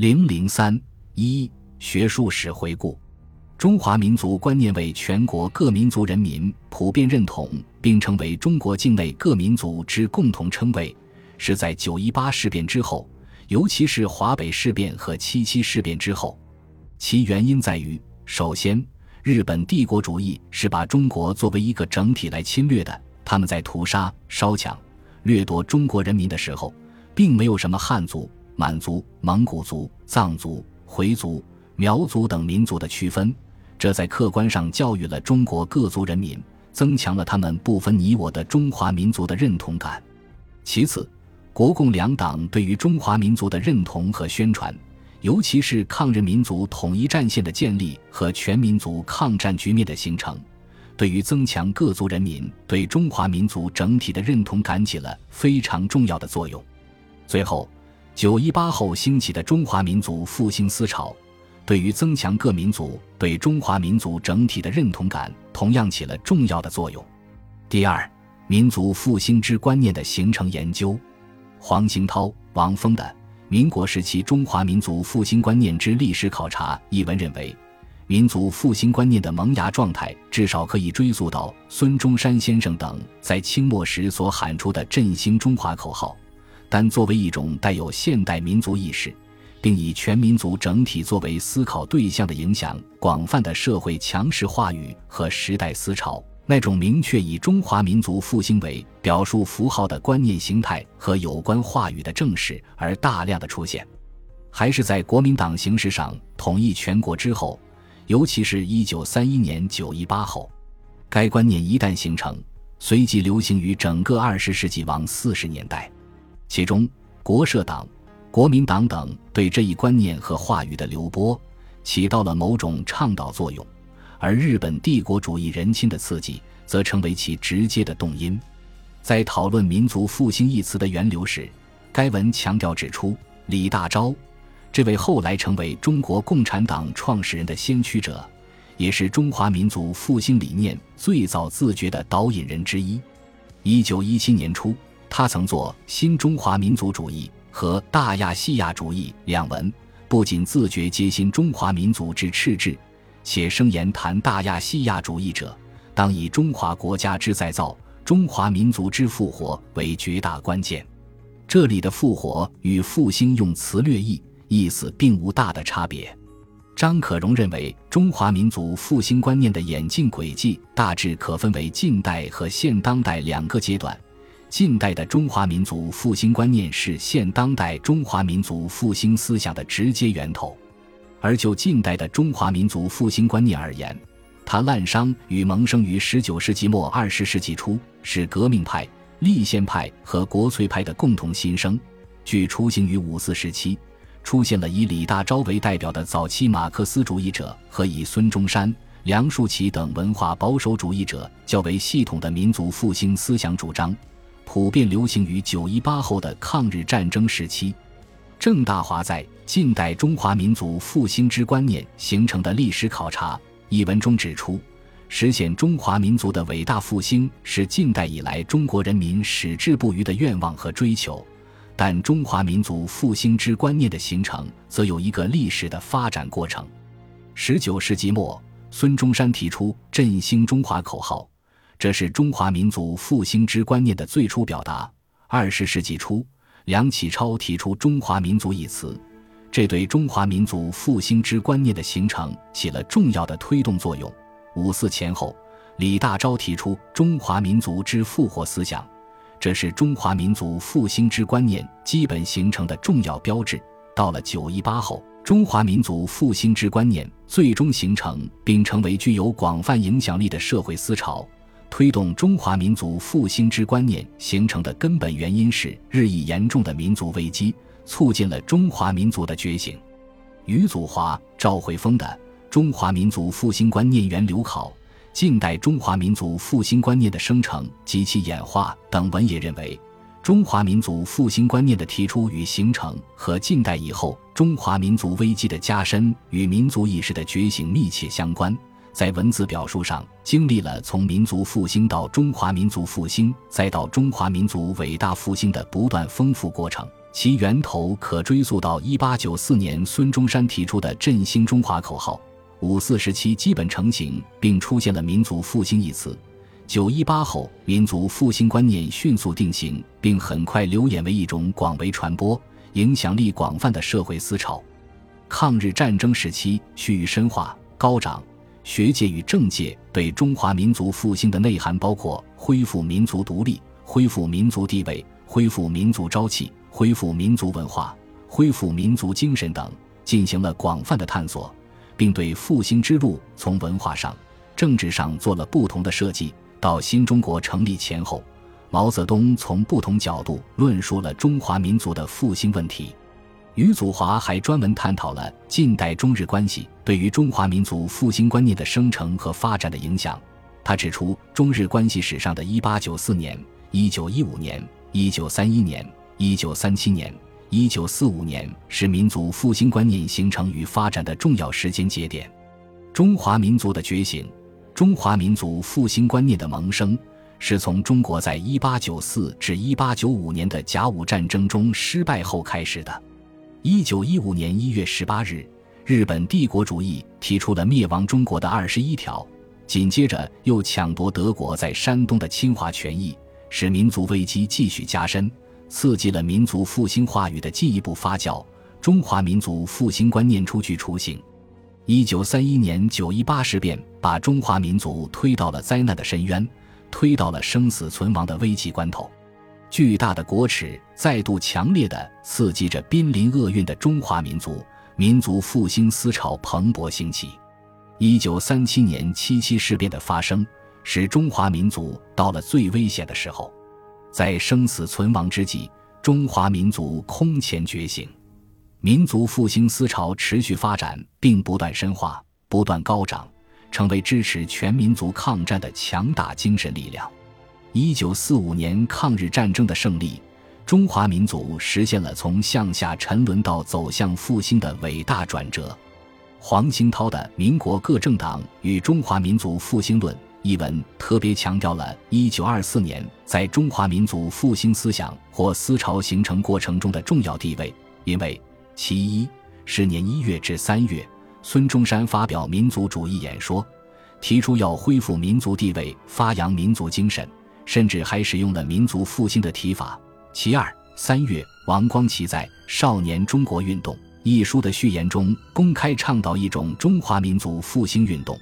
零零三一学术史回顾：中华民族观念为全国各民族人民普遍认同，并成为中国境内各民族之共同称谓，是在九一八事变之后，尤其是华北事变和七七事变之后。其原因在于，首先，日本帝国主义是把中国作为一个整体来侵略的。他们在屠杀、烧抢、掠夺中国人民的时候，并没有什么汉族。满族、蒙古族、藏族、回族、苗族等民族的区分，这在客观上教育了中国各族人民，增强了他们不分你我的中华民族的认同感。其次，国共两党对于中华民族的认同和宣传，尤其是抗日民族统一战线的建立和全民族抗战局面的形成，对于增强各族人民对中华民族整体的认同感起了非常重要的作用。最后。九一八后兴起的中华民族复兴思潮，对于增强各民族对中华民族整体的认同感，同样起了重要的作用。第二，民族复兴之观念的形成研究，黄兴涛、王峰的《民国时期中华民族复兴观念之历史考察》一文认为，民族复兴观念的萌芽状态，至少可以追溯到孙中山先生等在清末时所喊出的振兴中华口号。但作为一种带有现代民族意识，并以全民族整体作为思考对象的影响广泛的社会强势话语和时代思潮，那种明确以中华民族复兴为表述符号的观念形态和有关话语的正式而大量的出现，还是在国民党形式上统一全国之后，尤其是一九三一年九一八后，该观念一旦形成，随即流行于整个二十世纪往四十年代。其中，国社党、国民党等对这一观念和话语的流播，起到了某种倡导作用；而日本帝国主义人心的刺激，则成为其直接的动因。在讨论“民族复兴”一词的源流时，该文强调指出，李大钊这位后来成为中国共产党创始人的先驱者，也是中华民族复兴理念最早自觉的导引人之一。一九一七年初。他曾作《新中华民族主义》和《大亚细亚主义》两文，不仅自觉接新中华民族之赤志，且声言谈大亚细亚主义者，当以中华国家之再造、中华民族之复活为绝大关键。这里的“复活”与“复兴”用词略异，意思并无大的差别。张可荣认为，中华民族复兴观念的演进轨迹大致可分为近代和现当代两个阶段。近代的中华民族复兴观念是现当代中华民族复兴思想的直接源头，而就近代的中华民族复兴观念而言，它滥觞与萌生于十九世纪末二十世纪初，是革命派、立宪派和国粹派的共同心声。据雏形于五四时期，出现了以李大钊为代表的早期马克思主义者和以孙中山、梁漱溟等文化保守主义者较为系统的民族复兴思想主张。普遍流行于九一八后的抗日战争时期。郑大华在《近代中华民族复兴之观念形成的历史考察》一文中指出，实现中华民族的伟大复兴是近代以来中国人民矢志不渝的愿望和追求。但中华民族复兴之观念的形成，则有一个历史的发展过程。十九世纪末，孙中山提出“振兴中华”口号。这是中华民族复兴之观念的最初表达。二十世纪初，梁启超提出“中华民族”一词，这对中华民族复兴之观念的形成起了重要的推动作用。五四前后，李大钊提出“中华民族之复活”思想，这是中华民族复兴之观念基本形成的重要标志。到了九一八后，中华民族复兴之观念最终形成并成为具有广泛影响力的社会思潮。推动中华民族复兴之观念形成的根本原因是日益严重的民族危机，促进了中华民族的觉醒。余祖华、赵慧峰的《中华民族复兴观念源流考》《近代中华民族复兴观念的生成及其演化》等文也认为，中华民族复兴观念的提出与形成和近代以后中华民族危机的加深与民族意识的觉醒密切相关。在文字表述上，经历了从民族复兴到中华民族复兴，再到中华民族伟大复兴的不断丰富过程。其源头可追溯到一八九四年孙中山提出的振兴中华口号。五四时期基本成型，并出现了“民族复兴”一词。九一八后，民族复兴观念迅速定型，并很快流演为一种广为传播、影响力广泛的社会思潮。抗日战争时期趋于深化高涨，学界与政界对中华民族复兴的内涵包括恢复民族独立、恢复民族地位、恢复民族朝气、恢复民族文化、恢复民族精神等，进行了广泛的探索。并对复兴之路从文化上、政治上做了不同的设计。到新中国成立前后，毛泽东从不同角度论述了中华民族的复兴问题。余祖华还专门探讨了近代中日关系对于中华民族复兴观念的生成和发展的影响。他指出，中日关系史上的一八九四年、一九一五年、一九三一年、一九三七年。一九四五年是民族复兴观念形成与发展的重要时间节点，中华民族的觉醒，中华民族复兴观念的萌生，是从中国在一八九四至一八九五年的甲午战争中失败后开始的。一九一五年一月十八日，日本帝国主义提出了灭亡中国的二十一条，紧接着又抢夺德国在山东的侵华权益，使民族危机继续加深。刺激了民族复兴话语的进一步发酵，中华民族复兴观念初具雏形。一九三一年九一八事变把中华民族推到了灾难的深渊，推到了生死存亡的危急关头。巨大的国耻再度强烈的刺激着濒临厄运的中华民族，民族复兴思潮蓬勃兴起。一九三七年七七事变的发生，使中华民族到了最危险的时候。在生死存亡之际，中华民族空前觉醒，民族复兴思潮持续发展，并不断深化、不断高涨，成为支持全民族抗战的强大精神力量。一九四五年抗日战争的胜利，中华民族实现了从向下沉沦到走向复兴的伟大转折。黄兴涛的《民国各政党与中华民族复兴论》。一文特别强调了1924年在中华民族复兴思想或思潮形成过程中的重要地位，因为其一是年一月至三月，孙中山发表民族主义演说，提出要恢复民族地位、发扬民族精神，甚至还使用了民族复兴的提法；其二，三月，王光奇在《少年中国运动》一书的序言中公开倡导一种中华民族复兴运动；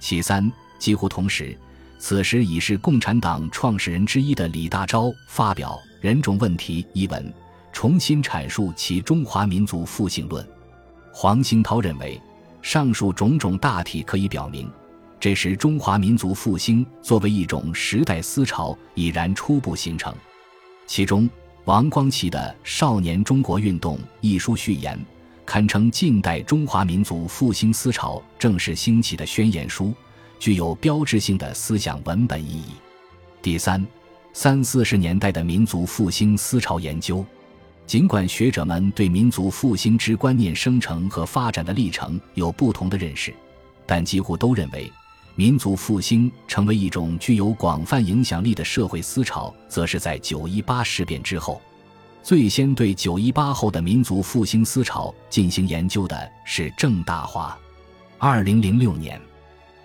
其三。几乎同时，此时已是共产党创始人之一的李大钊发表《人种问题》一文，重新阐述其中华民族复兴论。黄兴涛认为，上述种种大体可以表明，这时中华民族复兴作为一种时代思潮已然初步形成。其中，王光奇的《少年中国运动》一书序言，堪称近代中华民族复兴思潮正式兴起的宣言书。具有标志性的思想文本意义。第三，三四十年代的民族复兴思潮研究，尽管学者们对民族复兴之观念生成和发展的历程有不同的认识，但几乎都认为，民族复兴成为一种具有广泛影响力的社会思潮，则是在九一八事变之后。最先对九一八后的民族复兴思潮进行研究的是郑大华。二零零六年。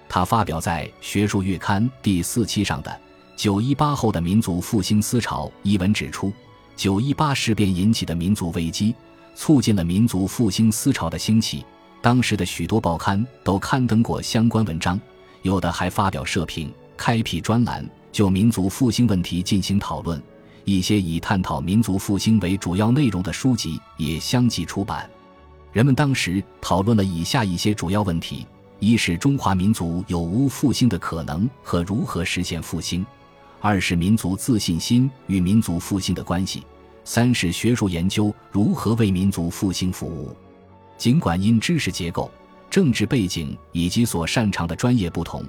他发表在《学术月刊》第四期上的《九一八后的民族复兴思潮》一文指出，九一八事变引起的民族危机，促进了民族复兴思潮的兴起。当时的许多报刊都刊登过相关文章，有的还发表社评、开辟专栏，就民族复兴问题进行讨论。一些以探讨民族复兴为主要内容的书籍也相继出版。人们当时讨论了以下一些主要问题。一是中华民族有无复兴的可能和如何实现复兴；二是民族自信心与民族复兴的关系；三是学术研究如何为民族复兴服务。尽管因知识结构、政治背景以及所擅长的专业不同，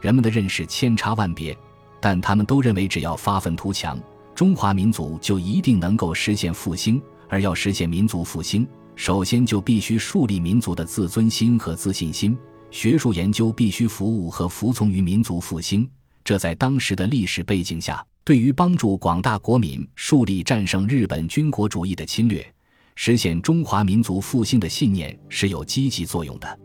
人们的认识千差万别，但他们都认为，只要发愤图强，中华民族就一定能够实现复兴。而要实现民族复兴，首先就必须树立民族的自尊心和自信心。学术研究必须服务和服从于民族复兴，这在当时的历史背景下，对。于帮助广大国民树立战胜日本军国主义的侵略、实现中华民族复兴的信念是有积极作用的。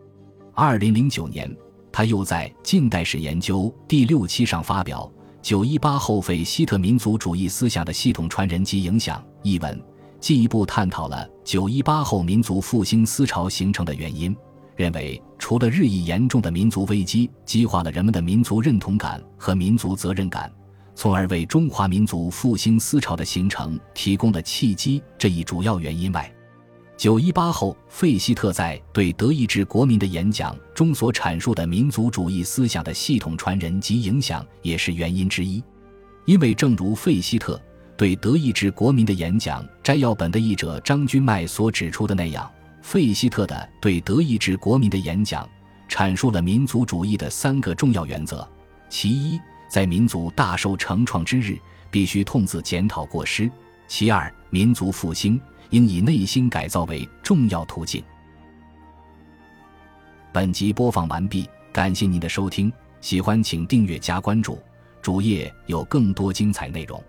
二零零九年，他又在《近代史研究》第六期上发表《九一八后费希特民族主义思想的系统传人及影响》一文，进一步探讨了九一八后民族复兴思潮形成的原因。认为，除了日益严重的民族危机激化了人们的民族认同感和民族责任感，从而为中华民族复兴思潮的形成提供了契机这一主要原因外，九一八后费希特在对德意志国民的演讲中所阐述的民族主义思想的系统传人及影响也是原因之一。因为正如费希特对德意志国民的演讲摘要本的译者张君迈所指出的那样。费希特的对德意志国民的演讲，阐述了民族主义的三个重要原则：其一，在民族大受成创之日，必须痛自检讨过失；其二，民族复兴应以内心改造为重要途径。本集播放完毕，感谢您的收听，喜欢请订阅加关注，主页有更多精彩内容。